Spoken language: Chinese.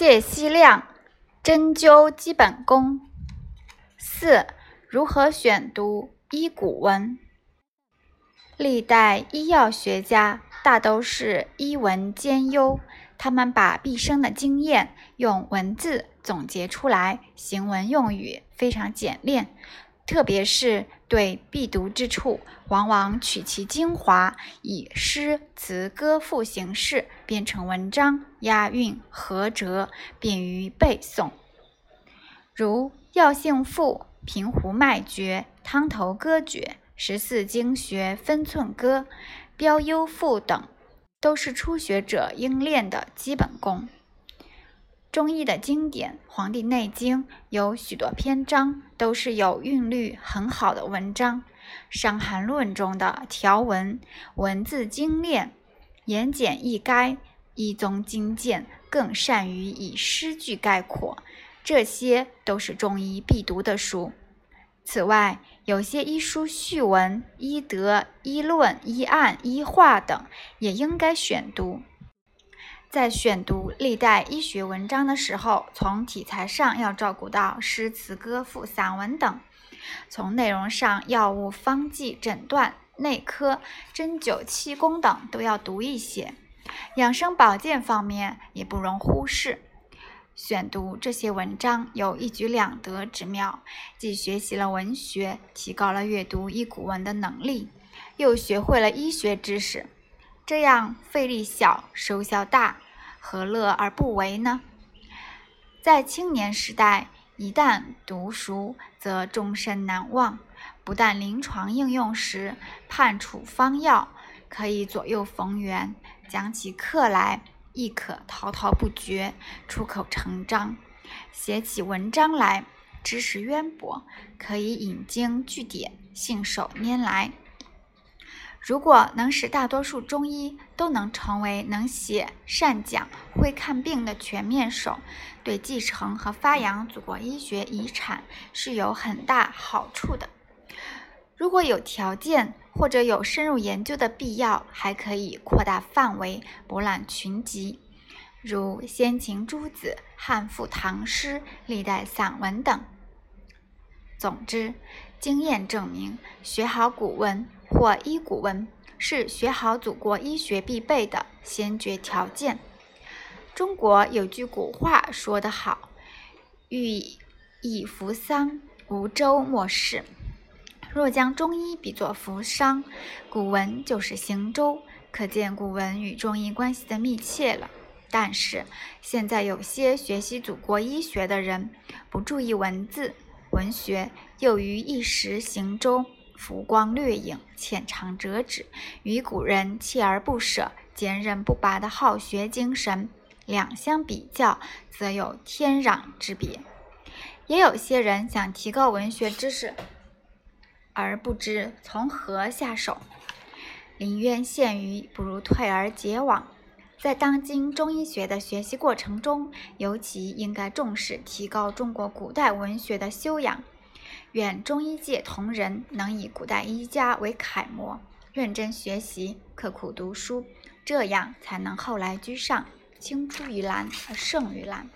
谢希亮针灸基本功。四、如何选读医古文？历代医药学家大都是医文兼优，他们把毕生的经验用文字总结出来，行文用语非常简练。特别是对必读之处，往往取其精华，以诗词歌赋形式编成文章，押韵合辙，便于背诵。如《药性赋》《平湖脉诀》《汤头歌诀》《十四经学分寸歌》《标优赋》等，都是初学者应练的基本功。中医的经典《黄帝内经》有许多篇章都是有韵律很好的文章，《伤寒论》中的条文文字精炼、言简意赅，一宗精鉴，更善于以诗句概括，这些都是中医必读的书。此外，有些医书序文、医德、医论、医案、医话等，也应该选读。在选读历代医学文章的时候，从题材上要照顾到诗词歌赋、散文等；从内容上，药物、方剂、诊断、内科、针灸、气功等都要读一些。养生保健方面也不容忽视。选读这些文章有一举两得之妙，既学习了文学，提高了阅读医古文的能力，又学会了医学知识。这样费力小，收效大，何乐而不为呢？在青年时代，一旦读熟，则终身难忘。不但临床应用时判处方药可以左右逢源，讲起课来亦可滔滔不绝，出口成章；写起文章来，知识渊博，可以引经据典，信手拈来。如果能使大多数中医都能成为能写、善讲、会看病的全面手，对继承和发扬祖国医学遗产是有很大好处的。如果有条件或者有深入研究的必要，还可以扩大范围，博览群集，如先秦诸子、汉赋唐诗、历代散文等。总之，经验证明，学好古文。或医古文是学好祖国医学必备的先决条件。中国有句古话说得好：“欲以扶桑，无舟莫适。”若将中医比作扶桑，古文就是行舟，可见古文与中医关系的密切了。但是现在有些学习祖国医学的人不注意文字文学，又于一时行舟。浮光掠影，浅尝辄止，与古人锲而不舍、坚韧不拔的好学精神两相比较，则有天壤之别。也有些人想提高文学知识，而不知从何下手，临渊羡鱼，不如退而结网。在当今中医学的学习过程中，尤其应该重视提高中国古代文学的修养。愿中医界同仁能以古代医家为楷模，认真学习，刻苦读书，这样才能后来居上，青出于蓝而胜于蓝。